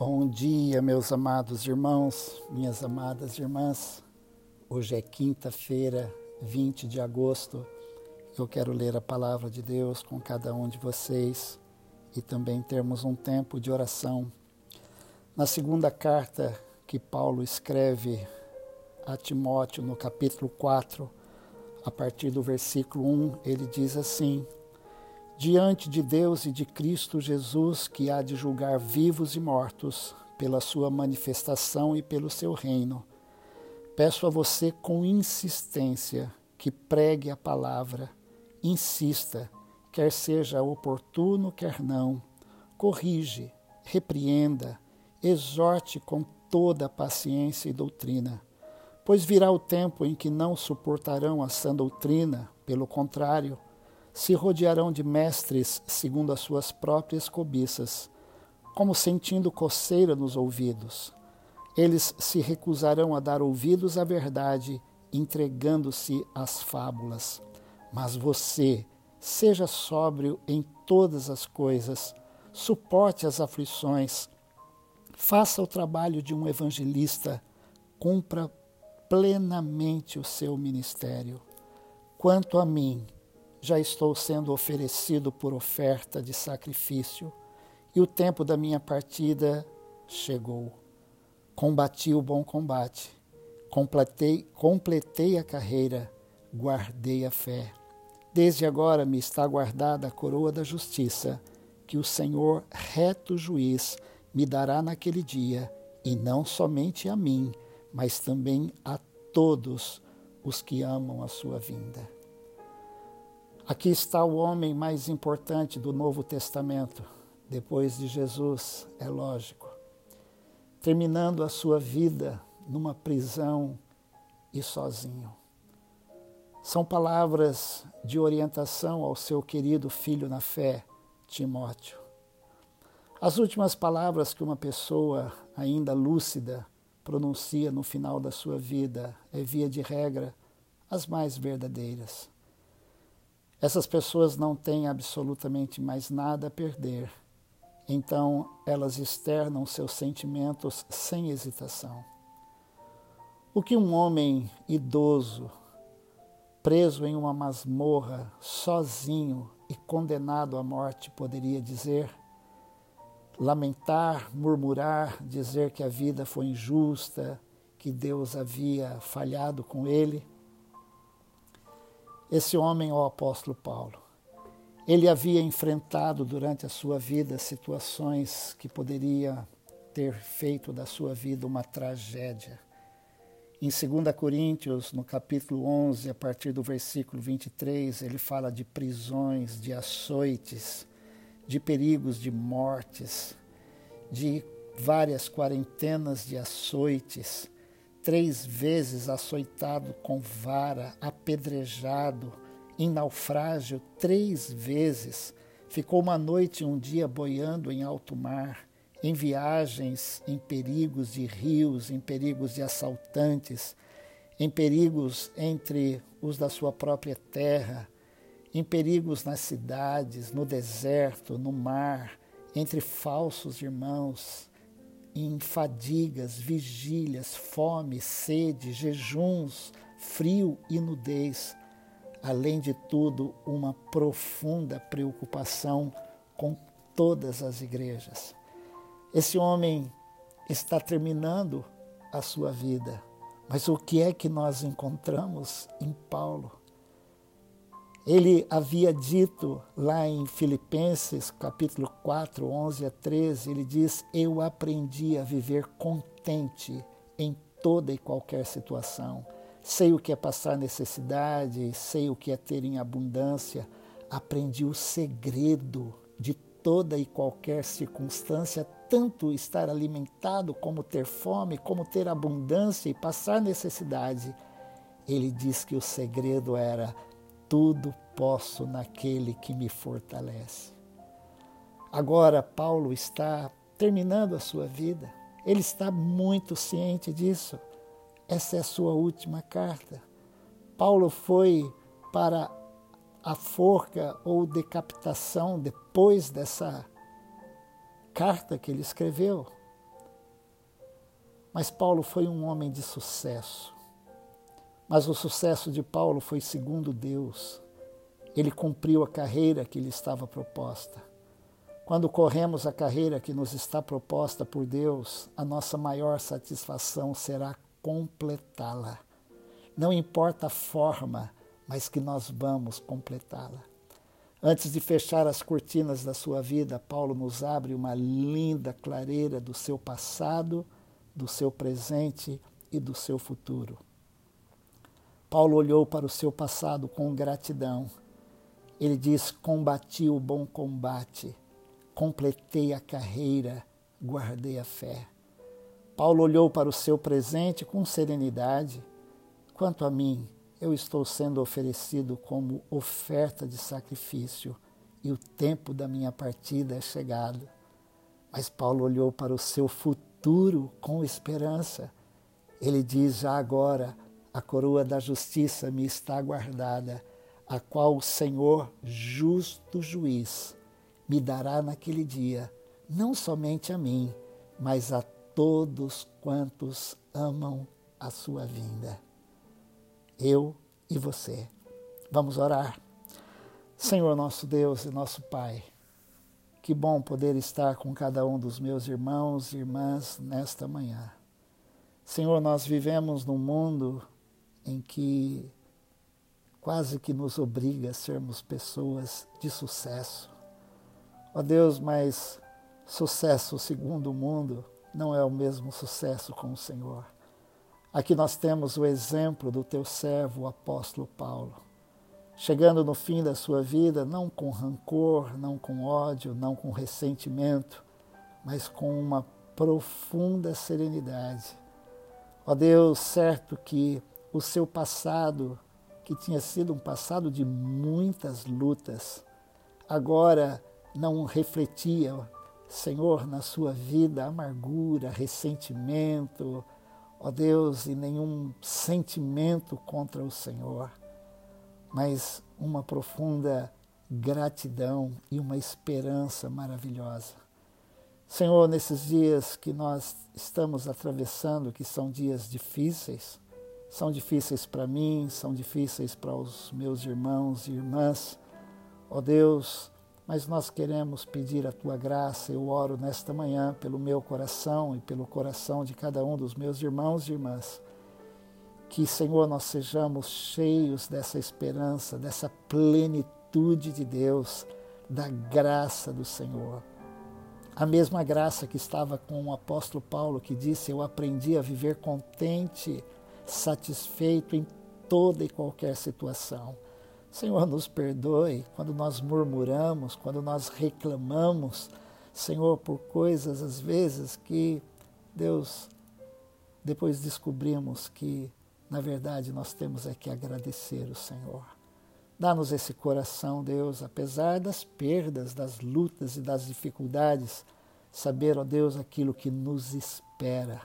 Bom dia, meus amados irmãos, minhas amadas irmãs. Hoje é quinta-feira, 20 de agosto. Eu quero ler a palavra de Deus com cada um de vocês e também termos um tempo de oração. Na segunda carta que Paulo escreve a Timóteo, no capítulo 4, a partir do versículo 1, ele diz assim: diante de Deus e de Cristo Jesus, que há de julgar vivos e mortos pela sua manifestação e pelo seu reino. Peço a você com insistência que pregue a palavra, insista, quer seja oportuno, quer não, corrige, repreenda, exorte com toda paciência e doutrina. Pois virá o tempo em que não suportarão a sã doutrina, pelo contrário, se rodearão de mestres segundo as suas próprias cobiças, como sentindo coceira nos ouvidos. Eles se recusarão a dar ouvidos à verdade, entregando-se às fábulas. Mas você, seja sóbrio em todas as coisas, suporte as aflições, faça o trabalho de um evangelista, cumpra plenamente o seu ministério. Quanto a mim, já estou sendo oferecido por oferta de sacrifício, e o tempo da minha partida chegou. Combati o bom combate, completei, completei a carreira, guardei a fé. Desde agora me está guardada a coroa da justiça, que o Senhor, reto juiz, me dará naquele dia, e não somente a mim, mas também a todos os que amam a sua vinda. Aqui está o homem mais importante do Novo Testamento, depois de Jesus, é lógico, terminando a sua vida numa prisão e sozinho. São palavras de orientação ao seu querido filho na fé, Timóteo. As últimas palavras que uma pessoa ainda lúcida pronuncia no final da sua vida é, via de regra, as mais verdadeiras. Essas pessoas não têm absolutamente mais nada a perder, então elas externam seus sentimentos sem hesitação. O que um homem idoso, preso em uma masmorra, sozinho e condenado à morte, poderia dizer? Lamentar, murmurar, dizer que a vida foi injusta, que Deus havia falhado com ele? Esse homem o apóstolo Paulo. Ele havia enfrentado durante a sua vida situações que poderia ter feito da sua vida uma tragédia. Em 2 Coríntios, no capítulo 11, a partir do versículo 23, ele fala de prisões, de açoites, de perigos de mortes, de várias quarentenas de açoites, três vezes açoitado com vara, apedrejado, em naufrágio três vezes, ficou uma noite e um dia boiando em alto mar, em viagens, em perigos de rios, em perigos de assaltantes, em perigos entre os da sua própria terra, em perigos nas cidades, no deserto, no mar, entre falsos irmãos, em fadigas, vigílias, fome, sede, jejuns, frio e nudez. Além de tudo, uma profunda preocupação com todas as igrejas. Esse homem está terminando a sua vida, mas o que é que nós encontramos em Paulo? Ele havia dito lá em Filipenses, capítulo 4, 11 a 13, ele diz: Eu aprendi a viver contente em toda e qualquer situação. Sei o que é passar necessidade, sei o que é ter em abundância. Aprendi o segredo de toda e qualquer circunstância, tanto estar alimentado, como ter fome, como ter abundância e passar necessidade. Ele diz que o segredo era tudo posso naquele que me fortalece. Agora, Paulo está terminando a sua vida. Ele está muito ciente disso. Essa é a sua última carta. Paulo foi para a forca ou decapitação depois dessa carta que ele escreveu. Mas Paulo foi um homem de sucesso. Mas o sucesso de Paulo foi segundo Deus. Ele cumpriu a carreira que lhe estava proposta. Quando corremos a carreira que nos está proposta por Deus, a nossa maior satisfação será completá-la. Não importa a forma, mas que nós vamos completá-la. Antes de fechar as cortinas da sua vida, Paulo nos abre uma linda clareira do seu passado, do seu presente e do seu futuro. Paulo olhou para o seu passado com gratidão. Ele diz: Combati o bom combate, completei a carreira, guardei a fé. Paulo olhou para o seu presente com serenidade. Quanto a mim, eu estou sendo oferecido como oferta de sacrifício e o tempo da minha partida é chegado. Mas Paulo olhou para o seu futuro com esperança. Ele diz: Já agora a coroa da justiça me está guardada, a qual o Senhor, justo juiz, me dará naquele dia, não somente a mim, mas a todos quantos amam a sua vinda eu e você. Vamos orar. Senhor nosso Deus e nosso Pai, que bom poder estar com cada um dos meus irmãos e irmãs nesta manhã. Senhor, nós vivemos num mundo em que quase que nos obriga a sermos pessoas de sucesso. Ó Deus, mas sucesso segundo o mundo não é o mesmo sucesso com o Senhor. Aqui nós temos o exemplo do teu servo, o apóstolo Paulo, chegando no fim da sua vida, não com rancor, não com ódio, não com ressentimento, mas com uma profunda serenidade. Ó Deus, certo que o seu passado, que tinha sido um passado de muitas lutas, agora não refletia, Senhor, na sua vida amargura, ressentimento, ó Deus, e nenhum sentimento contra o Senhor, mas uma profunda gratidão e uma esperança maravilhosa. Senhor, nesses dias que nós estamos atravessando, que são dias difíceis, são difíceis para mim, são difíceis para os meus irmãos e irmãs. Ó Deus, mas nós queremos pedir a tua graça. Eu oro nesta manhã pelo meu coração e pelo coração de cada um dos meus irmãos e irmãs. Que, Senhor, nós sejamos cheios dessa esperança, dessa plenitude de Deus, da graça do Senhor. A mesma graça que estava com o apóstolo Paulo, que disse: Eu aprendi a viver contente, satisfeito em toda e qualquer situação. Senhor, nos perdoe quando nós murmuramos, quando nós reclamamos, Senhor, por coisas às vezes que, Deus, depois descobrimos que, na verdade, nós temos é que agradecer o Senhor. Dá-nos esse coração, Deus, apesar das perdas, das lutas e das dificuldades, saber, ó Deus, aquilo que nos espera.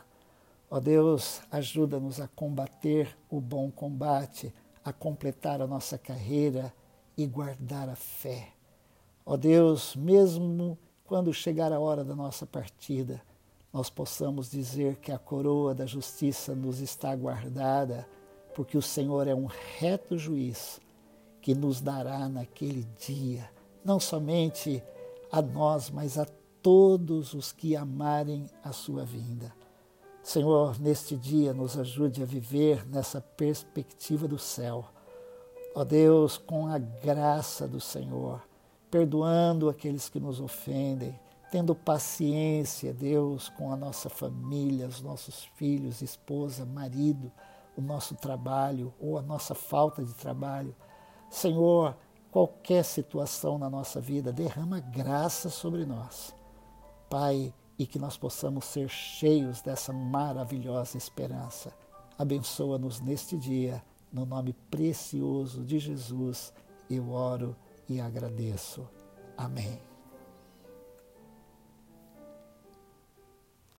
Ó Deus, ajuda-nos a combater o bom combate a completar a nossa carreira e guardar a fé. Ó Deus, mesmo quando chegar a hora da nossa partida, nós possamos dizer que a coroa da justiça nos está guardada, porque o Senhor é um reto juiz que nos dará naquele dia, não somente a nós, mas a todos os que amarem a sua vinda. Senhor, neste dia nos ajude a viver nessa perspectiva do céu. Ó Deus, com a graça do Senhor, perdoando aqueles que nos ofendem, tendo paciência, Deus, com a nossa família, os nossos filhos, esposa, marido, o nosso trabalho ou a nossa falta de trabalho. Senhor, qualquer situação na nossa vida, derrama graça sobre nós. Pai, e que nós possamos ser cheios dessa maravilhosa esperança. Abençoa-nos neste dia, no nome precioso de Jesus, eu oro e agradeço. Amém.